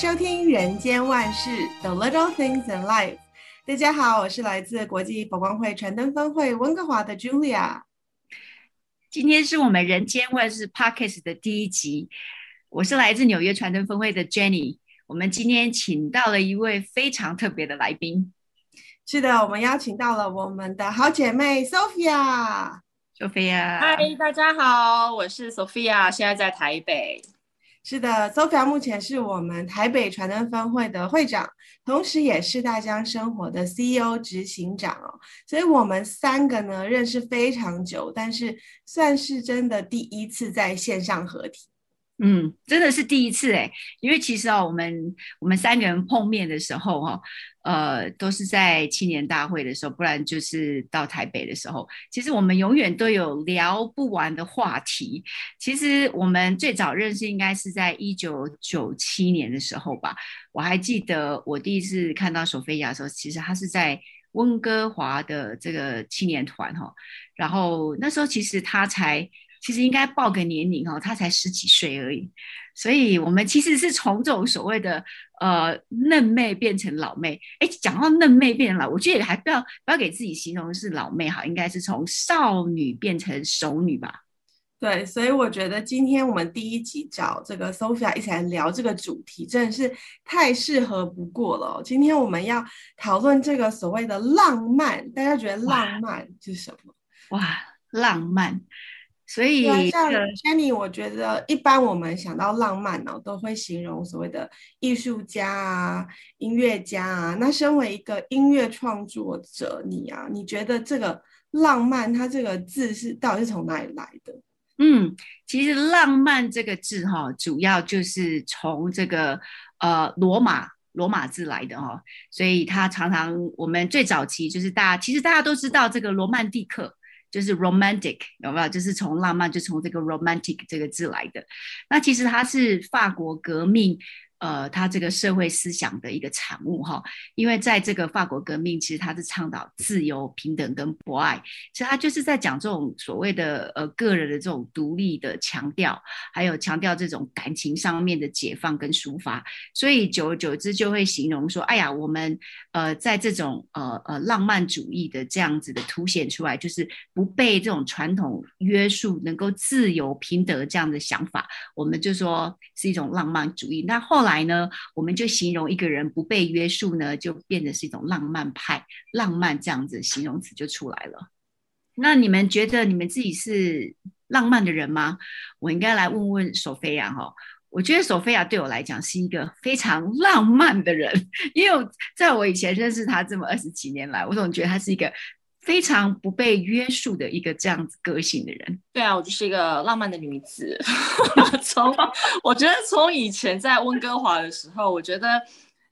收听《人间万事 The Little Things in Life》。大家好，我是来自国际佛光会传灯分会温哥华的 Julia。今天是我们《人间万事》Podcast 的第一集。我是来自纽约传灯分会的 Jenny。我们今天请到了一位非常特别的来宾。是的，我们邀请到了我们的好姐妹 Sophia。Sophia，嗨，大家好，我是 Sophia，现在在台北。是的，Sophia 目前是我们台北传灯分会的会长，同时也是大江生活的 CEO 执行长哦。所以我们三个呢认识非常久，但是算是真的第一次在线上合体。嗯，真的是第一次哎，因为其实啊，我们我们三个人碰面的时候哦，呃，都是在青年大会的时候，不然就是到台北的时候。其实我们永远都有聊不完的话题。其实我们最早认识应该是在一九九七年的时候吧。我还记得我第一次看到索菲亚的时候，其实她是在温哥华的这个青年团哈，然后那时候其实她才。其实应该报个年龄哦，他才十几岁而已，所以我们其实是从这种所谓的呃嫩妹变成老妹。哎，讲到嫩妹变成老，我觉得还不要不要给自己形容是老妹哈，应该是从少女变成熟女吧。对，所以我觉得今天我们第一集找这个 Sophia 一起来聊这个主题，真的是太适合不过了哦。今天我们要讨论这个所谓的浪漫，大家觉得浪漫是什么？哇，哇，浪漫。所以，像 Jenny，我觉得一般我们想到浪漫呢、哦，都会形容所谓的艺术家啊、音乐家啊。那身为一个音乐创作者，你啊，你觉得这个浪漫，它这个字是到底是从哪里来的？嗯，其实浪漫这个字哈、哦，主要就是从这个呃罗马罗马字来的哈、哦。所以它常常我们最早期就是大家其实大家都知道这个罗曼蒂克。就是 romantic 有没有？就是从浪漫，就从这个 romantic 这个字来的。那其实它是法国革命。呃，他这个社会思想的一个产物哈，因为在这个法国革命，其实他是倡导自由、平等跟博爱，其实他就是在讲这种所谓的呃个人的这种独立的强调，还有强调这种感情上面的解放跟抒发，所以久而久之就会形容说，哎呀，我们呃在这种呃呃浪漫主义的这样子的凸显出来，就是不被这种传统约束，能够自由平等这样的想法，我们就说是一种浪漫主义。那后来。来呢，我们就形容一个人不被约束呢，就变得是一种浪漫派，浪漫这样子形容词就出来了。那你们觉得你们自己是浪漫的人吗？我应该来问问索菲亚哈。我觉得索菲亚对我来讲是一个非常浪漫的人，因为在我以前认识他这么二十几年来，我总觉得他是一个。非常不被约束的一个这样子个性的人，对啊，我就是一个浪漫的女子。从我觉得从以前在温哥华的时候，我觉得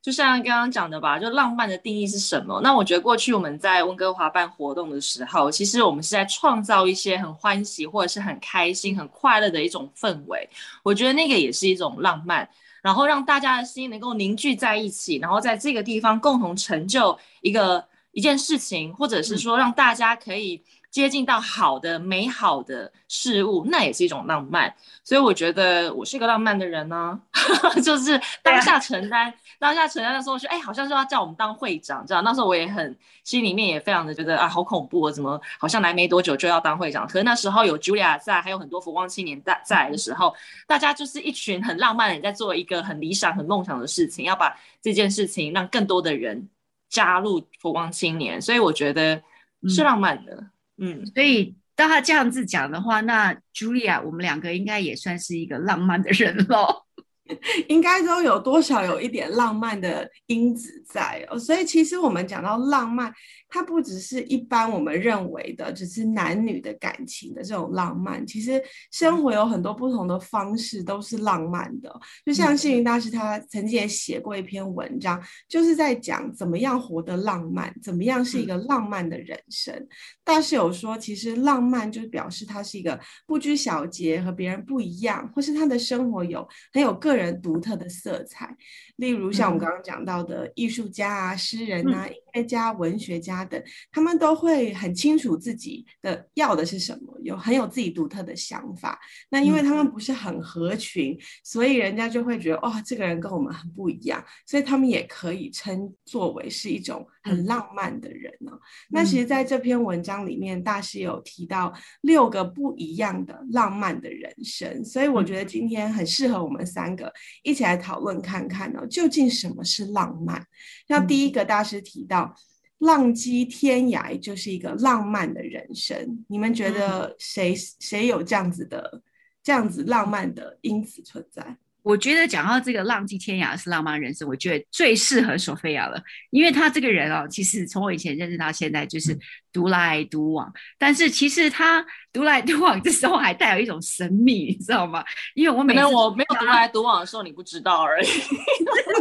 就像刚刚讲的吧，就浪漫的定义是什么？那我觉得过去我们在温哥华办活动的时候，其实我们是在创造一些很欢喜或者是很开心、很快乐的一种氛围。我觉得那个也是一种浪漫，然后让大家的心能够凝聚在一起，然后在这个地方共同成就一个。一件事情，或者是说让大家可以接近到好的、美好的事物，那也是一种浪漫。所以我觉得我是一个浪漫的人呢，就是当下承担，当下承担的时候，说哎，好像是要叫我们当会长这样。那时候我也很心里面也非常的觉得啊，好恐怖啊，怎么好像来没多久就要当会长？可是那时候有 Julia 在，还有很多佛光青年在在的时候，大家就是一群很浪漫的人在做一个很理想、很梦想的事情，要把这件事情让更多的人。加入佛光青年，所以我觉得是浪漫的。嗯，嗯，所以当他这样子讲的话，那 Julia，我们两个应该也算是一个浪漫的人喽。应该都有多少有一点浪漫的因子在哦，所以其实我们讲到浪漫，它不只是一般我们认为的只是男女的感情的这种浪漫，其实生活有很多不同的方式都是浪漫的。就像星云大师他曾经也写过一篇文章，就是在讲怎么样活得浪漫，怎么样是一个浪漫的人生。大师有说，其实浪漫就表示他是一个不拘小节，和别人不一样，或是他的生活有很有个人独特的色彩，例如像我们刚刚讲到的艺术家啊、诗人啊、音乐家、文学家等，他们都会很清楚自己的要的是什么，有很有自己独特的想法。那因为他们不是很合群，嗯、所以人家就会觉得，哇、哦，这个人跟我们很不一样，所以他们也可以称作为是一种很浪漫的人呢、那其实，在这篇文章里面，大师有提到六个不一样的浪漫的人生，所以我觉得今天很适合我们三个一起来讨论看看呢、哦，究竟什么是浪漫？那第一个大师提到。浪迹天涯就是一个浪漫的人生，你们觉得谁谁有这样子的这样子浪漫的因子存在？我觉得讲到这个浪迹天涯是浪漫人生，我觉得最适合索菲亚了，因为他这个人哦，其实从我以前认识到现在就是独来独往，但是其实他独来独往的时候还带有一种神秘，你知道吗？因为我每次我没有独来独往的时候，你不知道而已，是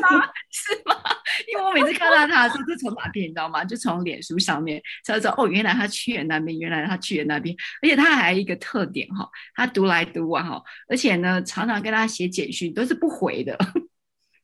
吗？是吗？因为我每次看到他的时候，就从哪边你知道吗？就从脸书上面才知道哦，原来他去了那边，原来他去了那边，而且他还有一个特点哈，他独来独往哈，而且呢，常常跟他写简讯都是不回的，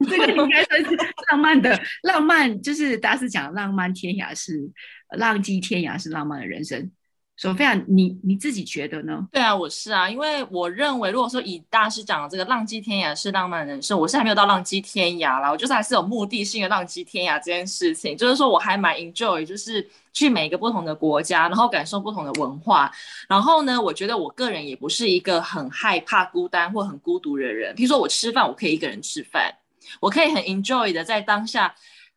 这个应该算是浪漫的浪漫，就是大师讲浪漫天涯是浪迹天涯是浪漫的人生。索菲亚，你你自己觉得呢？对啊，我是啊，因为我认为，如果说以大师讲的这个浪迹天涯是浪漫人生，我是还没有到浪迹天涯啦，我就是还是有目的性的浪迹天涯这件事情，就是说我还蛮 enjoy，就是去每一个不同的国家，然后感受不同的文化，然后呢，我觉得我个人也不是一个很害怕孤单或很孤独的人，比如说我吃饭，我可以一个人吃饭，我可以很 enjoy 的在当下。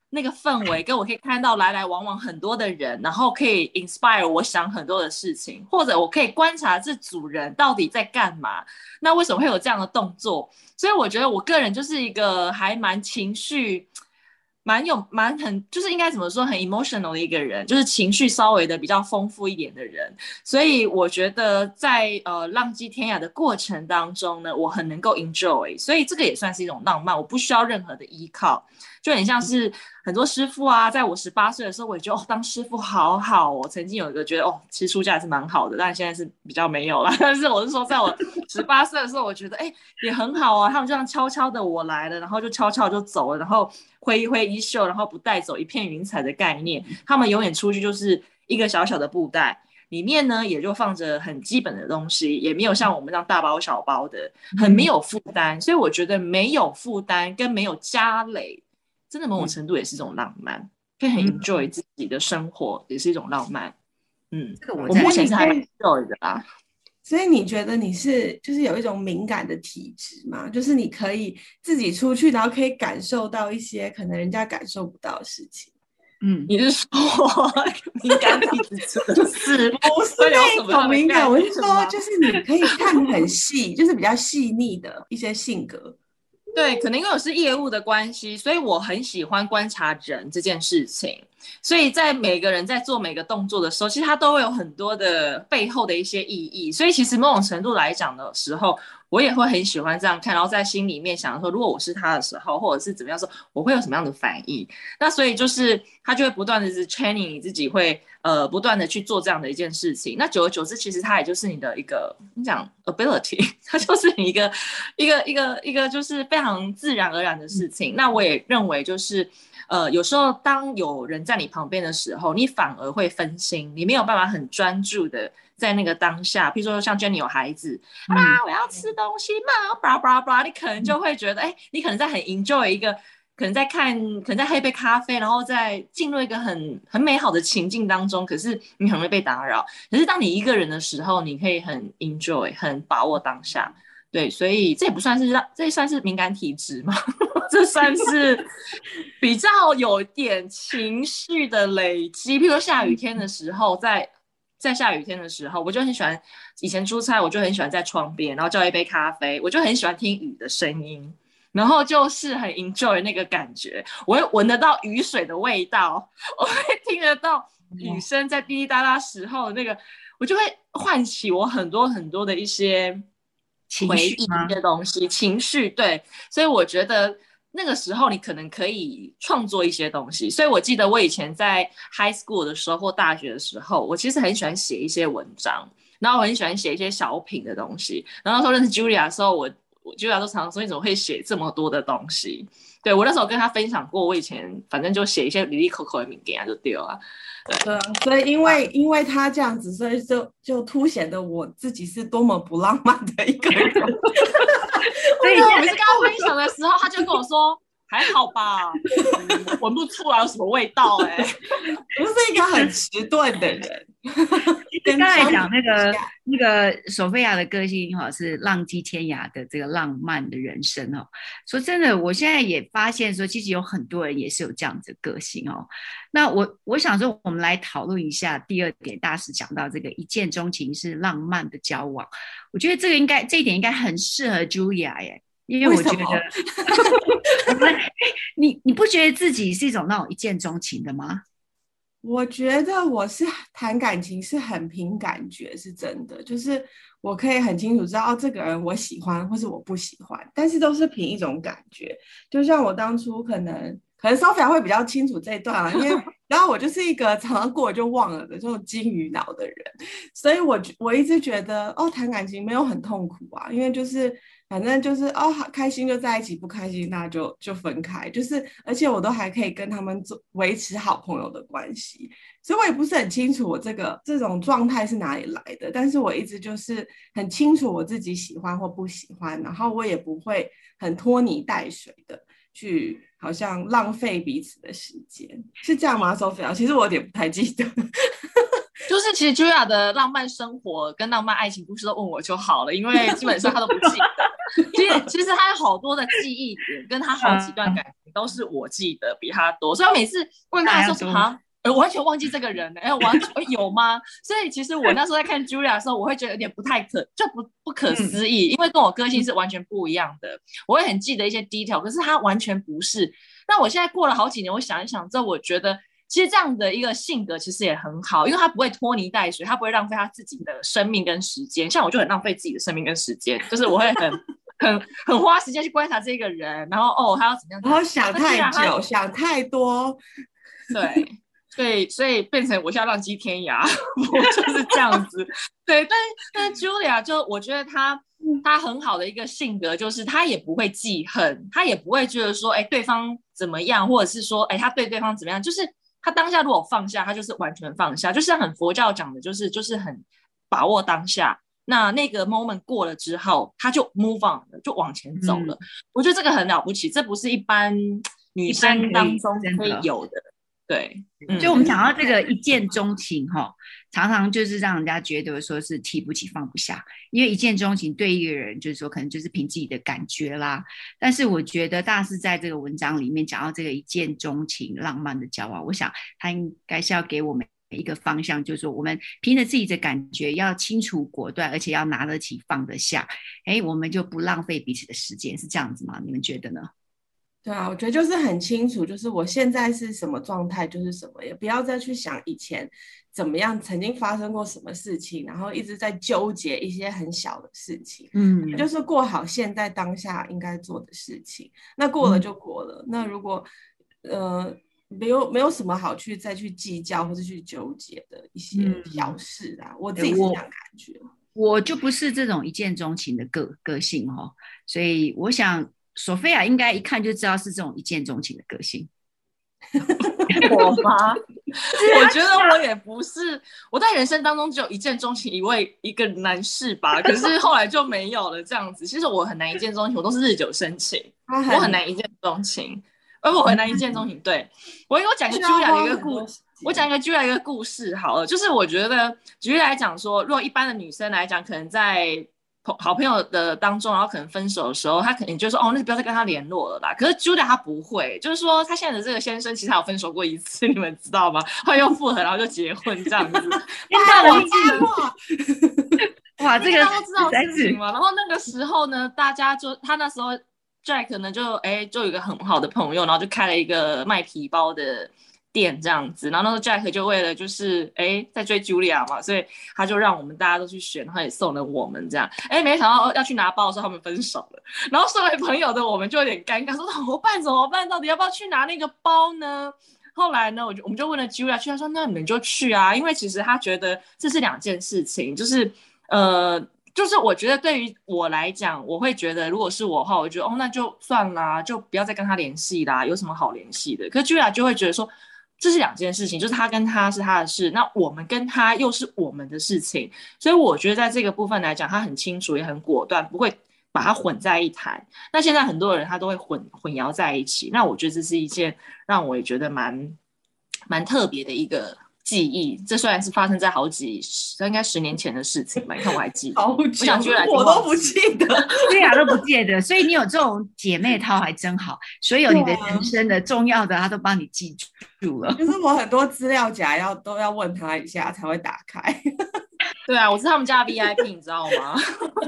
那个氛围，跟我可以看到来来往往很多的人，然后可以 inspire 我想很多的事情，或者我可以观察这组人到底在干嘛，那为什么会有这样的动作？所以我觉得我个人就是一个还蛮情绪。蛮有蛮很，就是应该怎么说，很 emotional 的一个人，就是情绪稍微的比较丰富一点的人。所以我觉得在呃浪迹天涯的过程当中呢，我很能够 enjoy，所以这个也算是一种浪漫，我不需要任何的依靠，就很像是很多师傅啊，在我十八岁的时候，我也觉得哦，当师傅好好哦。曾经有一个觉得哦，其实出家还是蛮好的，但现在是比较没有了。但是我是说，在我十八岁的时候，我觉得哎也很好啊。他们就这样悄悄的我来了，然后就悄悄就走了，然后。挥一挥衣袖，然后不带走一片云彩的概念。他们永远出去就是一个小小的布袋，里面呢也就放着很基本的东西，也没有像我们这样大包小包的，很没有负担。所以我觉得没有负担跟没有家累，真的某种程度也是一种浪漫，可以很 enjoy 自己的生活，也是一种浪漫。嗯，这个我目前是还蛮 enjoy 的啦。所以你觉得你是就是有一种敏感的体质嘛？就是你可以自己出去，然后可以感受到一些可能人家感受不到的事情。嗯，你是说 敏感体质是不是那种敏感？我是说，就是你可以看很细，就是比较细腻的一些性格。对，可能因为我是业务的关系，所以我很喜欢观察人这件事情。所以在每个人在做每个动作的时候，其实他都会有很多的背后的一些意义。所以其实某种程度来讲的时候，我也会很喜欢这样看，然后在心里面想说，如果我是他的时候，或者是怎么样说，我会有什么样的反应？那所以就是他就会不断的是 training 你自己会呃不断的去做这样的一件事情。那久而久之，其实他也就是你的一个你讲 ability，他就是你一个一个一个一个就是非常自然而然的事情。那我也认为就是。呃，有时候当有人在你旁边的时候，你反而会分心，你没有办法很专注的在那个当下。譬如说，像 Jenny 有孩子、嗯、啊，我要吃东西嘛，巴拉巴拉巴拉，你可能就会觉得，哎、嗯，你可能在很 enjoy 一个，可能在看，可能在喝一杯咖啡，然后在进入一个很很美好的情境当中，可是你很容易被打扰。可是当你一个人的时候，你可以很 enjoy，很把握当下。对，所以这也不算是让，这也算是敏感体质吗？这算是比较有点情绪的累积。譬如说下雨天的时候，在在下雨天的时候，我就很喜欢。以前出差，我就很喜欢在窗边，然后叫一杯咖啡，我就很喜欢听雨的声音，然后就是很 enjoy 那个感觉。我会闻得到雨水的味道，我会听得到雨声在滴滴答答时候那个，我就会唤起我很多很多的一些。回忆的东西，情绪对，所以我觉得那个时候你可能可以创作一些东西。所以我记得我以前在 high school 的时候或大学的时候，我其实很喜欢写一些文章，然后我很喜欢写一些小品的东西。然后说认识 Julia 的时候，我我 Julia 都常常说，你怎么会写这么多的东西？对，我那时候跟他分享过，我以前反正就写一些零零口口的名言啊，就丢了。对啊，所以因为因为他这样子，所以就就凸显的我自己是多么不浪漫的一个人。所以我每次跟他分享的时候，他就跟我说。还好吧，闻不出来有什么味道哎、欸，不是一个很迟钝的人。刚才讲那个那个索菲亚的个性哈，是浪迹天涯的这个浪漫的人生哦。说真的，我现在也发现说，其实有很多人也是有这样子的个性哦。那我我想说，我们来讨论一下第二点，大师讲到这个一见钟情是浪漫的交往，我觉得这个应该这一点应该很适合 Julia 耶。因为我觉得，你你不觉得自己是一种那种一见钟情的吗？我觉得我是谈感情是很凭感觉，是真的，就是我可以很清楚知道哦，这个人我喜欢或是我不喜欢，但是都是凭一种感觉。就像我当初可能，可能 Sophia 会比较清楚这一段啊，因为 然后我就是一个常常过了就忘了的这种金鱼脑的人，所以我我一直觉得哦，谈感情没有很痛苦啊，因为就是。反正就是哦，好开心就在一起，不开心那就就分开。就是，而且我都还可以跟他们做维持好朋友的关系，所以我也不是很清楚我这个这种状态是哪里来的。但是我一直就是很清楚我自己喜欢或不喜欢，然后我也不会很拖泥带水的去好像浪费彼此的时间，是这样吗，Sophia？其实我有点不太记得。就是其实 Julia 的浪漫生活跟浪漫爱情故事都问我就好了，因为基本上他都不记。其实其实他有好多的记忆点，跟他好几段感情都是我记得比他多，所以我每次问他说啊，呃，完全忘记这个人了，哎，完全有吗？所以其实我那时候在看 Julia 的时候，我会觉得有点不太可，就不不可思议，因为跟我个性是完全不一样的。我会很记得一些 detail，可是他完全不是。那我现在过了好几年，我想一想之后，我觉得。其实这样的一个性格其实也很好，因为他不会拖泥带水，他不会浪费他自己的生命跟时间。像我就很浪费自己的生命跟时间，就是我会很很很花时间去观察这个人，然后哦他要怎么样，然后想太久，想太多，对所以，所以变成我现在浪迹天涯，我就是这样子。对，但但 Julia 就我觉得她她很好的一个性格就是她也不会记恨，她也不会觉得说哎对方怎么样，或者是说哎他对对方怎么样，就是。他当下如果放下，他就是完全放下，就是很佛教讲的，就是就是很把握当下。那那个 moment 过了之后，他就 move on 了，就往前走了。嗯、我觉得这个很了不起，这不是一般女生当中可以有的。对，就我们讲到这个一见钟情哈，常常就是让人家觉得说是提不起放不下，因为一见钟情对一个人就是说可能就是凭自己的感觉啦。但是我觉得大师在这个文章里面讲到这个一见钟情浪漫的交往，我想他应该是要给我们一个方向，就是说我们凭着自己的感觉要清楚果断，而且要拿得起放得下，哎，我们就不浪费彼此的时间，是这样子吗？你们觉得呢？对啊，我觉得就是很清楚，就是我现在是什么状态就是什么，也不要再去想以前怎么样，曾经发生过什么事情，然后一直在纠结一些很小的事情。嗯，就是过好现在当下应该做的事情，那过了就过了。嗯、那如果呃没有没有什么好去再去计较或者去纠结的一些小事啊，嗯、我自己是这样感觉。我，我就不是这种一见钟情的个个性哦，所以我想。索菲亚应该一看就知道是这种一见钟情的个性，我吗？我觉得我也不是，我在人生当中只有一见钟情一位一个男士吧，可是后来就没有了这样子。其实我很难一见钟情，我都是日久生情，我很难一见钟情，而我很难一见钟情。对，我给我讲个 Julia 的一个故事，我讲一个 Julia 一个故事好了，就是我觉得举例来讲说，如果一般的女生来讲，可能在。好朋友的当中，然后可能分手的时候，她肯定就说：“哦，那就不要再跟他联络了啦。”可是 Julia 她不会，就是说她现在的这个先生其实他有分手过一次，你们知道吗？后来又复合，然后就结婚这样子。哇，我记得，哇，这个大家都知道事情嘛。然后那个时候呢，大家就他那时候 Jack 呢就哎就有一个很好的朋友，然后就开了一个卖皮包的。店这样子，然后那时候 Jack 就为了就是哎在追 Julia 嘛，所以他就让我们大家都去选，然后也送了我们这样。哎，没想到要去拿包的时候他们分手了，然后身为朋友的我们就有点尴尬，说怎么办？怎么办？到底要不要去拿那个包呢？后来呢，我就我们就问了 Julia，去他说那你们就去啊，因为其实他觉得这是两件事情，就是呃就是我觉得对于我来讲，我会觉得如果是我的话，我觉得哦，那就算啦，就不要再跟他联系啦，有什么好联系的？可是 Julia 就会觉得说，这是两件事情，就是他跟他是他的事，那我们跟他又是我们的事情，所以我觉得在这个部分来讲，他很清楚也很果断，不会把它混在一谈。那现在很多人他都会混混淆在一起，那我觉得这是一件让我也觉得蛮蛮特别的一个。记忆，这虽然是发生在好几十，应该十年前的事情吧？你看我还记得，好久我想居然我都不记得，对呀，都不记得。所以你有这种姐妹淘还真好，所有你的人生的重要的，她都帮你记住了。就是我很多资料夹要都要问她一下才会打开。对啊，我是他们家的 VIP，你知道吗？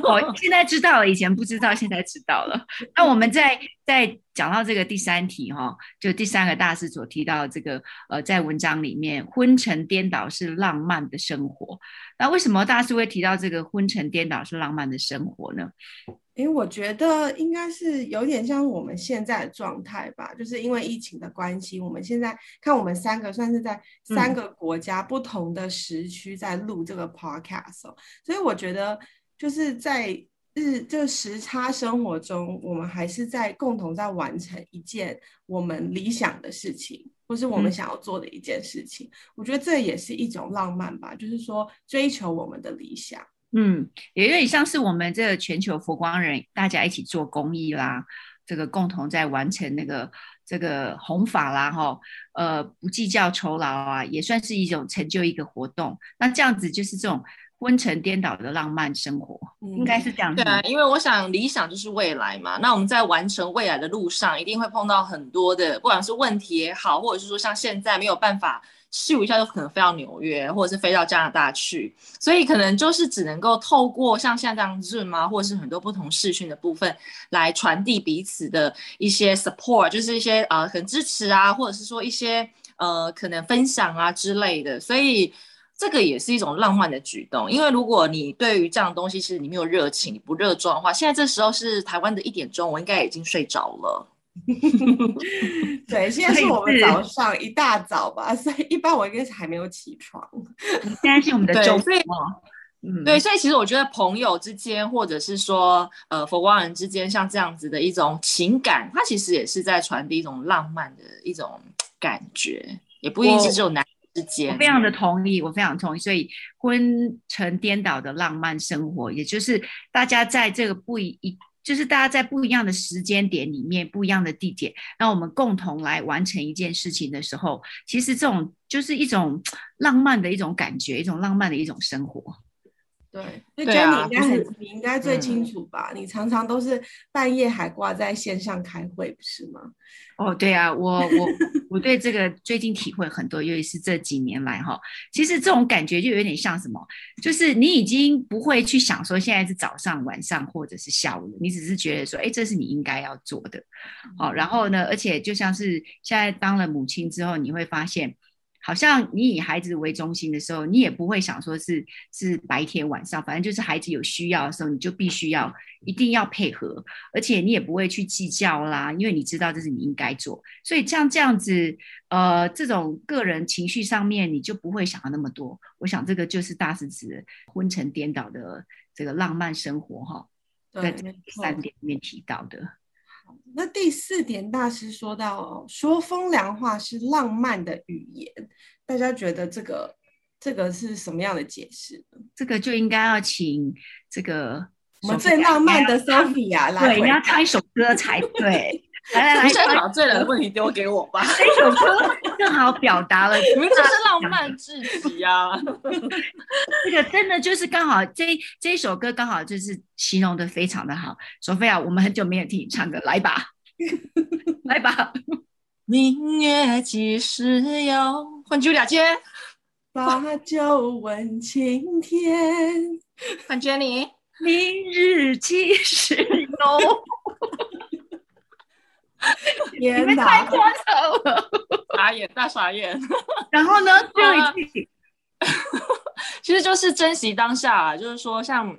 我现在知道了，以前不知道，现在知道了。那我们在在讲到这个第三题哈，就第三个大师所提到的这个呃，在文章里面，昏沉颠倒是浪漫的生活。那为什么大师会提到这个昏沉颠倒是浪漫的生活呢？因为我觉得应该是有点像我们现在的状态吧，就是因为疫情的关系，我们现在看我们三个算是在三个国家不同的时区在录这个 podcast，哦，嗯，所以我觉得就是在日这个时差生活中，我们还是在共同在完成一件我们理想的事情，或是我们想要做的一件事情。嗯，我觉得这也是一种浪漫吧，就是说追求我们的理想。嗯，也有点像是我们这个全球佛光人，大家一起做公益啦，这个共同在完成那个这个弘法啦，哈，呃，不计较酬劳啊，也算是一种成就一个活动。那这样子就是这种昏沉颠倒的浪漫生活，嗯、应该是这样子。对啊，因为我想理想就是未来嘛。那我们在完成未来的路上，一定会碰到很多的，不管是问题也好，或者是说像现在没有办法。咻一下就可能飞到纽约，或者是飞到加拿大去，所以可能就是只能够透过像现在这样 Zoom 啊，或者是很多不同视讯的部分来传递彼此的一些 support，就是一些呃很支持啊，或者是说一些呃可能分享啊之类的，所以这个也是一种浪漫的举动。因为如果你对于这样的东西其实你没有热情，你不热衷的话，现在这时候是台湾的一点钟，我应该已经睡着了。对，现在是我们早上一大早吧，所以一般我应该是还没有起床。现在是我们的周末，嗯，对，所以其实我觉得朋友之间，或者是说呃佛光人之间，像这样子的一种情感，它其实也是在传递一种浪漫的一种感觉，也不一定是只有男女之间。我非常的同意，我非常同意。所以昏沉颠倒的浪漫生活，也就是大家在这个不一一。就是大家在不一样的时间点里面，不一样的地点，让我们共同来完成一件事情的时候，其实这种就是一种 浪漫的一种感觉，一种浪漫的一种生活。对，所以 Jenny 应该很，你应该最清楚吧？嗯、你常常都是半夜还挂在线上开会，不是吗？哦，对啊，我我 我对这个最近体会很多，尤其是这几年来哈，其实这种感觉就有点像什么，就是你已经不会去想说现在是早上、晚上或者是下午，你只是觉得说，哎，这是你应该要做的。好，然后呢，而且就像是现在当了母亲之后，你会发现。好像你以孩子为中心的时候，你也不会想说是是白天晚上，反正就是孩子有需要的时候，你就必须要一定要配合，而且你也不会去计较啦，因为你知道这是你应该做。所以像这样子，呃，这种个人情绪上面，你就不会想要那么多。我想这个就是大师指昏沉颠倒的这个浪漫生活哈，在这三点里面提到的。那第四点，大师说到说风凉话是浪漫的语言，大家觉得这个这个是什么样的解释？这个就应该要请这个我们最浪漫的 Sophia 来，对，你要唱一首歌才对。来来来，正好最冷的问题丢给我吧。这首歌正好表达了，你们这是浪漫至极啊！这个真的就是刚好这这一首歌刚好就是形容的非常的好。索菲亚，我们很久没有听你唱歌，来吧，来吧。明月几时有？换句俩接。把酒问青天。换 Jenny。明日几时有？你们太夸张了，傻眼大傻眼。然后呢，最后一句，其实就是珍惜当下啊，就是说，像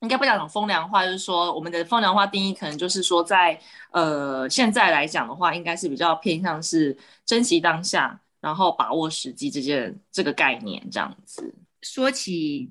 应该不讲风凉话，就是说，我们的风凉话定义可能就是说在，在呃现在来讲的话，应该是比较偏向是珍惜当下，然后把握时机这件这个概念这样子。说起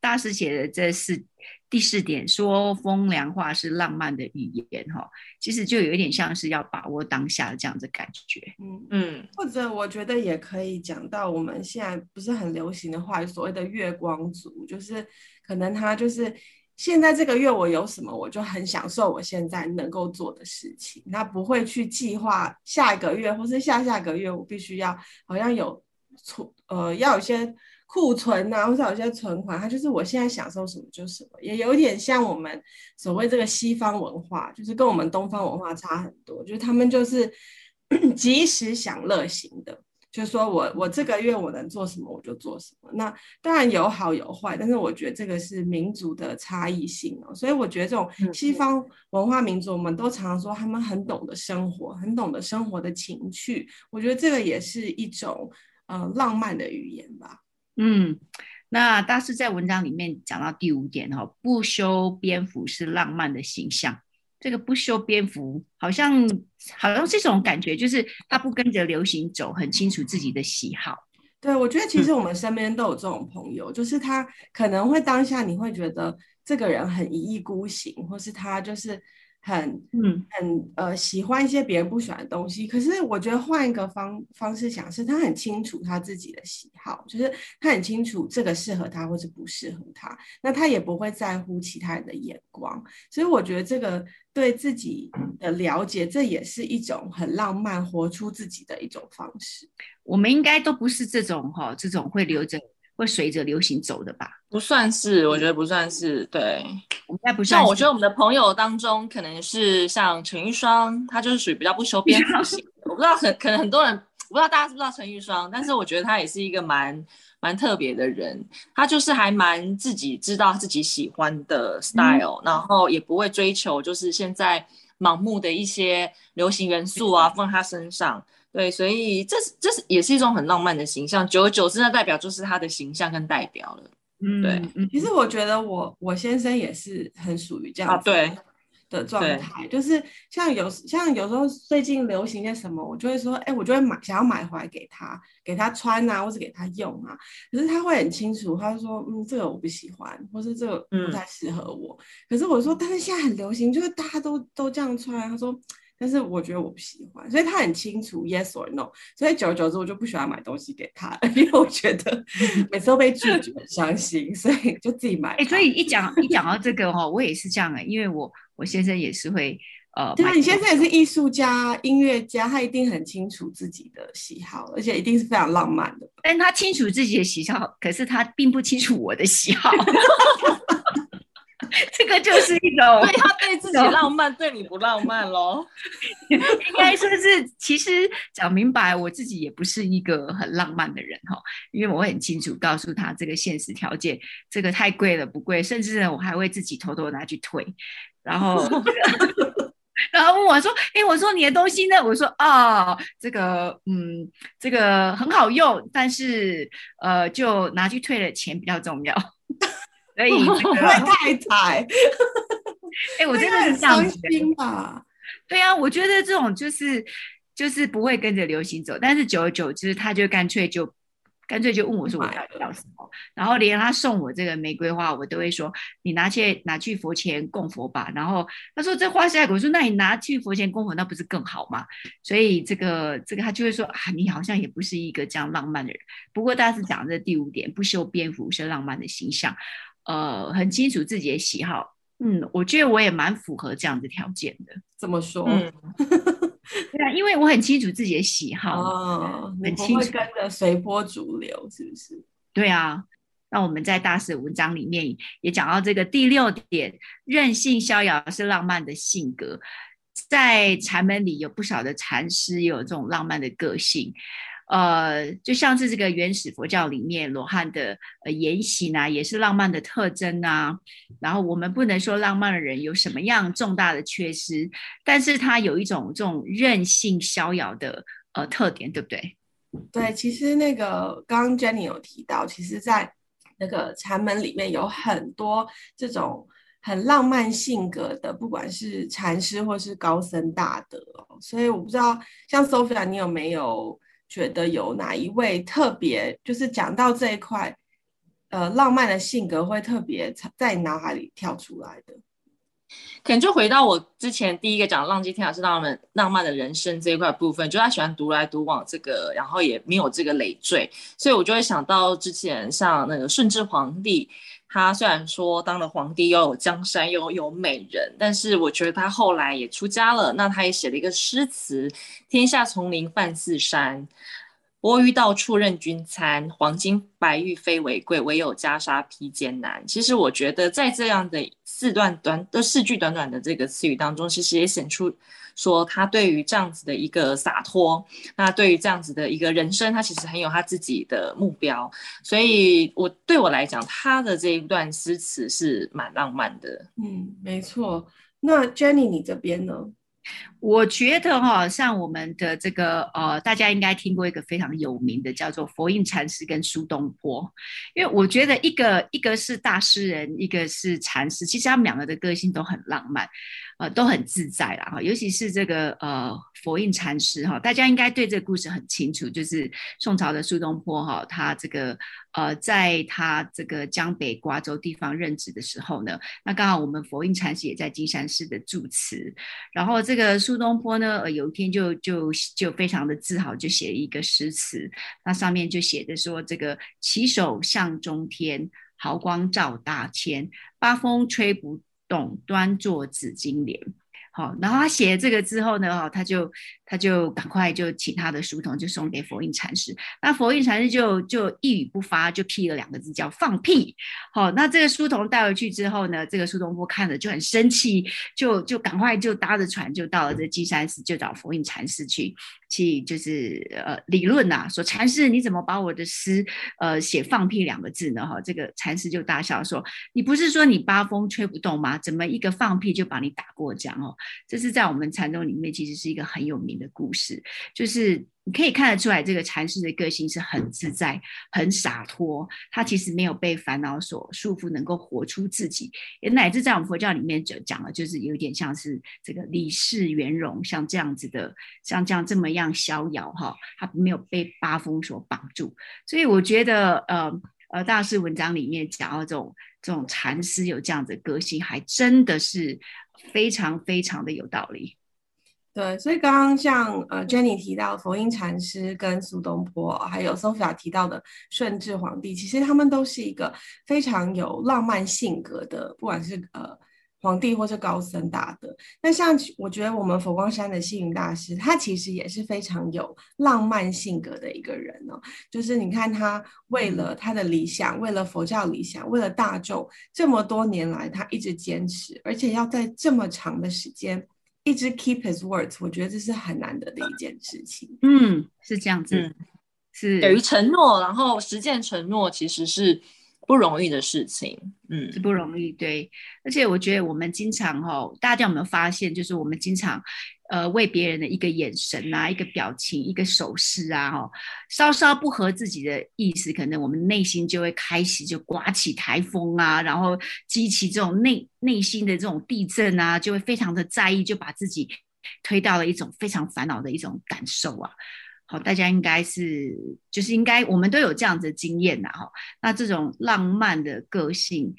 大师写的这四第四点，说风凉话是浪漫的语言，哈，其实就有一点像是要把握当下的这样子感觉。嗯嗯，或者我觉得也可以讲到我们现在不是很流行的话，所谓的月光族，就是可能他就是。现在这个月我有什么，我就很享受我现在能够做的事情，那不会去计划下一个月或是下下个月我必须要好像有出呃要有些库存啊，或者有些存款，它就是我现在享受什么就什么，也有点像我们所谓这个西方文化，就是跟我们东方文化差很多，就是他们就是 及时享乐型的。就是说我我这个月我能做什么我就做什么，那当然有好有坏，但是我觉得这个是民族的差异性哦，所以我觉得这种西方文化民族，我们都常常说他们很懂得生活，很懂得生活的情趣，我觉得这个也是一种呃浪漫的语言吧。嗯，那大师在文章里面讲到第五点哈，不修边幅是浪漫的形象。这个不修边幅，好像好像这种感觉，就是他不跟着流行走，很清楚自己的喜好。对，我觉得其实我们身边都有这种朋友，嗯、就是他可能会当下你会觉得这个人很一意孤行，或是他就是。很嗯很呃喜欢一些别人不喜欢的东西，可是我觉得换一个方方式想，是他很清楚他自己的喜好，就是他很清楚这个适合他或是不适合他，那他也不会在乎其他人的眼光，所以我觉得这个对自己的了解，这也是一种很浪漫、活出自己的一种方式。我们应该都不是这种哈，这种会留着。会随着流行走的吧？不算是，我觉得不算是。对，应该不算。像我觉得我们的朋友当中，可能是像陈玉双，他就是属于比较不修边幅型。我不知道很可能很多人，我不知道大家知不知道陈玉双，但是我觉得他也是一个蛮蛮特别的人。他就是还蛮自己知道自己喜欢的 style，嗯，然后也不会追求就是现在盲目的一些流行元素啊放他身上。对，所以这是这是也是一种很浪漫的形象，久而久之，那代表就是他的形象跟代表了。嗯，对。其实我觉得我我先生也是很属于这样子的状态，啊、就是像有像有时候最近流行些什么，我就会说，哎，我就会买想要买回来给他给他穿啊，或者给他用啊。可是他会很清楚，他就说，嗯，这个我不喜欢，或是这个不太适合我。嗯、可是我说，但是现在很流行，就是大家都都这样穿。他说。但是我觉得我不喜欢，所以他很清楚 yes or no，所以久而久之我就不喜欢买东西给他，因为我觉得 每次都被拒绝很伤心，所以就自己买。哎、欸，所以一讲一讲到这个哦，我也是这样哎、欸，因为我我先生也是会呃，对啊，你先生也是艺术家、音乐家，他一定很清楚自己的喜好，而且一定是非常浪漫的。但他清楚自己的喜好，可是他并不清楚我的喜好。这个就是一种，对，他对自己浪漫，对你不浪漫喽？应该说是，其实讲明白，我自己也不是一个很浪漫的人哈，因为我会很清楚告诉他这个现实条件，这个太贵了，不贵，甚至呢，我还会自己偷偷拿去退，然后，然后问我说：“哎，我说你的东西呢？”我说：“啊、哦，这个，嗯，这个很好用，但是呃，就拿去退了，钱比较重要。” 所以这个 太太，哎，我真的很伤心吧？对啊，我觉得这种就是就是不会跟着流行走，但是久而久之，他就干脆就干脆就问我说我要要什么，然后连他送我这个玫瑰花，我都会说你拿去拿去佛前供佛吧。然后他说这花是爱我说那你拿去佛前供佛，那不是更好吗？所以这个这个他就会说啊，你好像也不是一个这样浪漫的人。不过大师讲这第五点，不修边幅是浪漫的形象。呃，很清楚自己的喜好，嗯，我觉得我也蛮符合这样的条件的。怎么说？嗯、对啊，因为我很清楚自己的喜好，哦，很清楚，跟着随波逐流，是不是？对啊。那我们在大师的文章里面也讲到这个第六点，任性逍遥是浪漫的性格。在禅门里有不少的禅师也有这种浪漫的个性。呃，就像是这个原始佛教里面罗汉的呃言行啊，也是浪漫的特征啊。然后我们不能说浪漫的人有什么样重大的缺失，但是他有一种这种任性逍遥的呃特点，对不对？对，其实那个刚刚 Jenny 有提到，其实，在那个禅门里面有很多这种很浪漫性格的，不管是禅师或是高僧大德。所以我不知道，像 Sophia，你有没有？觉得有哪一位特别，就是讲到这一块，呃浪漫的性格会特别在脑海里跳出来的？可能就回到我之前第一个讲浪迹天涯是浪漫浪漫的人生这一块部分，就他喜欢独来独往这个，然后也没有这个累赘，所以我就会想到之前像那个顺治皇帝，他虽然说当了皇帝又有江山又有美人，但是我觉得他后来也出家了，那他也写了一个诗词：天下丛林饭似山。阿谀到处任君餐，黄金白玉非为贵，唯有袈裟披艰难。其实我觉得，在这样的四段短的四句短短的这个词语当中，其实也显出说他对于这样子的一个洒脱，那对于这样子的一个人生，他其实很有他自己的目标。所以我对我来讲，他的这一段诗词是蛮浪漫的。嗯，没错。那 Jenny，你这边呢？我觉得哈，像我们的这个呃，大家应该听过一个非常有名的，叫做佛印禅师跟苏东坡。因为我觉得一个一个是大诗人，一个是禅师，其实他们两个的个性都很浪漫。呃，都很自在啦哈，尤其是这个呃佛印禅师哈，大家应该对这个故事很清楚，就是宋朝的苏东坡哈，他这个呃在他这个江北瓜州地方任职的时候呢，那刚好我们佛印禅师也在金山寺的住持，然后这个苏东坡呢，呃，有一天就就就非常的自豪，就写了一个诗词，那上面就写着说这个稽首向中天，毫光照大千，八风吹不端坐紫金莲。好，然后他写了这个之后呢，哈，他就他就赶快就请他的书童就送给佛印禅师。那佛印禅师就就一语不发，就批了两个字叫放屁。好，那这个书童带回去之后呢，这个苏东坡看了就很生气，就就赶快就搭着船就到了这金山寺，就找佛印禅师去。去就是呃理论呐、说禅师你怎么把我的诗呃写放屁两个字呢？哈，这个禅师就大笑说：“你不是说你八风吹不动吗？怎么一个放屁就把你打过江哦？”这是在我们禅宗里面其实是一个很有名的故事，就是。你可以看得出来，这个禅师的个性是很自在、很洒脱。他其实没有被烦恼所束缚，能够活出自己。也乃至在我们佛教里面就讲了，就是有点像是这个理事圆融，像这样子的，像这样这么样逍遥哈。他没有被八风所绑住。所以我觉得，呃呃，大师文章里面讲到这种这种禅师有这样子的个性，还真的是非常非常的有道理。对，所以刚刚像呃 Jenny 提到佛印禅师跟苏东坡，还有 Sophia 提到的顺治皇帝，其实他们都是一个非常有浪漫性格的，不管是呃皇帝或是高僧大德。那像我觉得我们佛光山的星云大师，他其实也是非常有浪漫性格的一个人哦。就是你看他为了他的理想，为了佛教理想，为了大众，这么多年来他一直坚持，而且要在这么长的时间。一直 keep his words，我觉得这是很难得的一件事情。嗯，是这样子，嗯、是等于承诺，然后实践承诺，其实是不容易的事情。嗯，是不容易。对，而且我觉得我们经常哈、哦，大家有没有发现，就是我们经常。呃，为别人的一个眼神啊，一个表情，一个手势啊，哈，稍稍不合自己的意思，可能我们内心就会开始就刮起台风啊，然后激起这种内内心的这种地震啊，就会非常的在意，就把自己推到了一种非常烦恼的一种感受啊。好，大家应该是就是应该我们都有这样子的经验呐，哈。那这种浪漫的个性，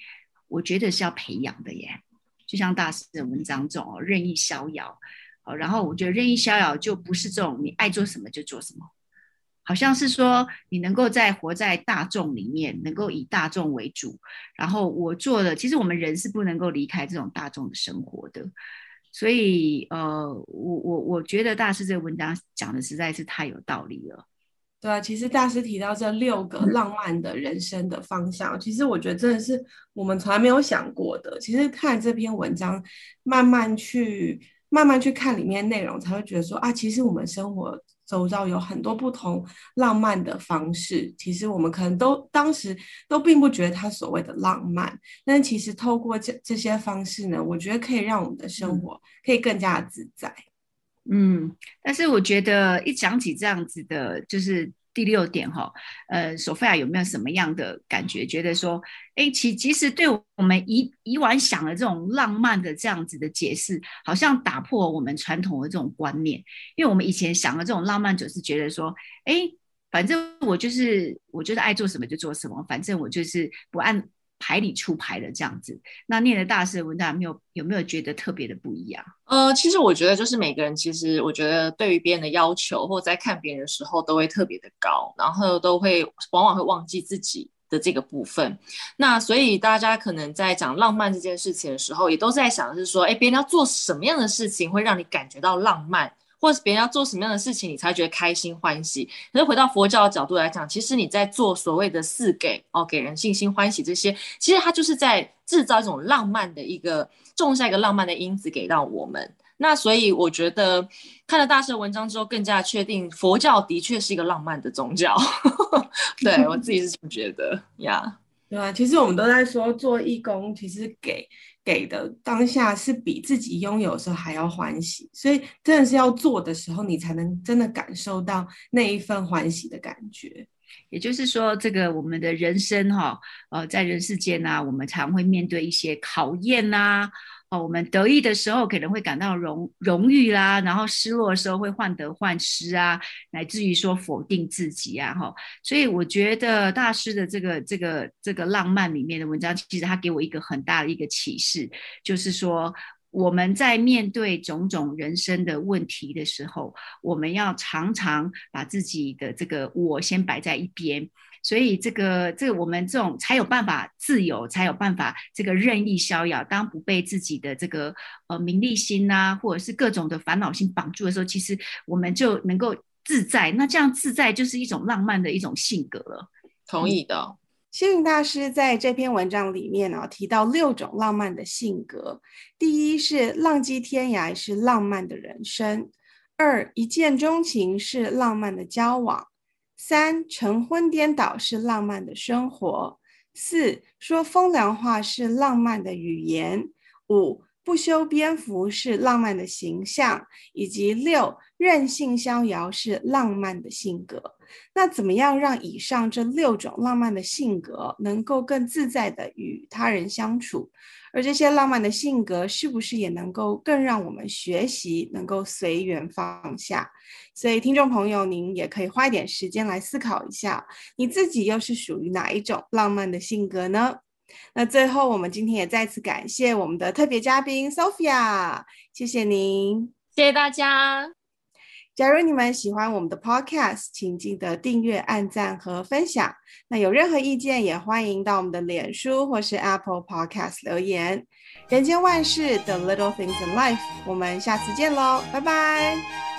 我觉得是要培养的耶。就像大师的文章中哦，任意逍遥。好，然后我觉得任意逍遥就不是这种你爱做什么就做什么，好像是说你能够在活在大众里面，能够以大众为主。然后我做的，其实我们人是不能够离开这种大众的生活的。所以，呃，我我我觉得大师这个文章讲的实在是太有道理了。对啊，其实大师提到这六个浪漫的人生的方向，其实我觉得真的是我们从来没有想过的。其实看这篇文章，慢慢去。慢慢去看里面内容，才会觉得说啊，其实我们生活周遭有很多不同浪漫的方式。其实我们可能都当时都并不觉得它所谓的浪漫，但其实透过这这些方式呢，我觉得可以让我们的生活可以更加的自在。嗯，但是我觉得一讲起这样子的，就是。第六点哈，呃，索菲亚有没有什么样的感觉？觉得说，哎，其其实对我们以以往想的这种浪漫的这样子的解释，好像打破我们传统的这种观念。因为我们以前想的这种浪漫，就是觉得说，哎，反正我就是我就是爱做什么就做什么，反正我就是不按牌理出牌的这样子。那念了大师的文章，有没有有没有觉得特别的不一样？呃，其实我觉得就是每个人其实我觉得对于别人的要求，或在看别人的时候都会特别的高，然后都会往往会忘记自己的这个部分。那所以大家可能在讲浪漫这件事情的时候，也都在想是说，哎，别人要做什么样的事情会让你感觉到浪漫？或是别人要做什么样的事情，你才觉得开心欢喜？可是回到佛教的角度来讲，其实你在做所谓的四给哦，给人信心欢喜这些，其实它就是在制造一种浪漫的一个种下一个浪漫的因子给到我们。那所以我觉得看了大师的文章之后，更加确定佛教的确是一个浪漫的宗教。对我自己是这么觉得呀。对啊，其实我们都在说做义工，其实给。给的当下是比自己拥有的时候还要欢喜，所以真的是要做的时候，你才能真的感受到那一份欢喜的感觉。也就是说，这个我们的人生哈，呃，在人世间呢，我们常会面对一些考验呐。我们得意的时候可能会感到荣荣誉啦，然后失落的时候会患得患失啊，乃至于说否定自己啊，哈。所以我觉得大师的这个这个这个浪漫里面的文章，其实他给我一个很大的一个启示，就是说我们在面对种种人生的问题的时候，我们要常常把自己的这个我先摆在一边。所以这个这个我们这种才有办法自由，才有办法这个任意逍遥。当不被自己的这个呃名利心呐，或者是各种的烦恼心绑住的时候，其实我们就能够自在。那这样自在就是一种浪漫的一种性格了。同意的。星云大师在这篇文章里面呢、啊，提到六种浪漫的性格。第一是浪迹天涯，是浪漫的人生；二一见钟情，是浪漫的交往。三晨昏颠倒是浪漫的生活，四说风凉话是浪漫的语言，五不修边幅是浪漫的形象，以及六任性逍遥是浪漫的性格。那怎么样让以上这六种浪漫的性格能够更自在地与他人相处？而这些浪漫的性格是不是也能够更让我们学习能够随缘放下？所以，听众朋友，您也可以花一点时间来思考一下，你自己又是属于哪一种浪漫的性格呢？那最后，我们今天也再次感谢我们的特别嘉宾 Sophia，谢谢您，谢谢大家。假如你们喜欢我们的 Podcast，请记得订阅、按赞和分享。那有任何意见，也欢迎到我们的脸书或是 Apple Podcast 留言。人间万事，The Little Things in Life，我们下次见喽，拜拜。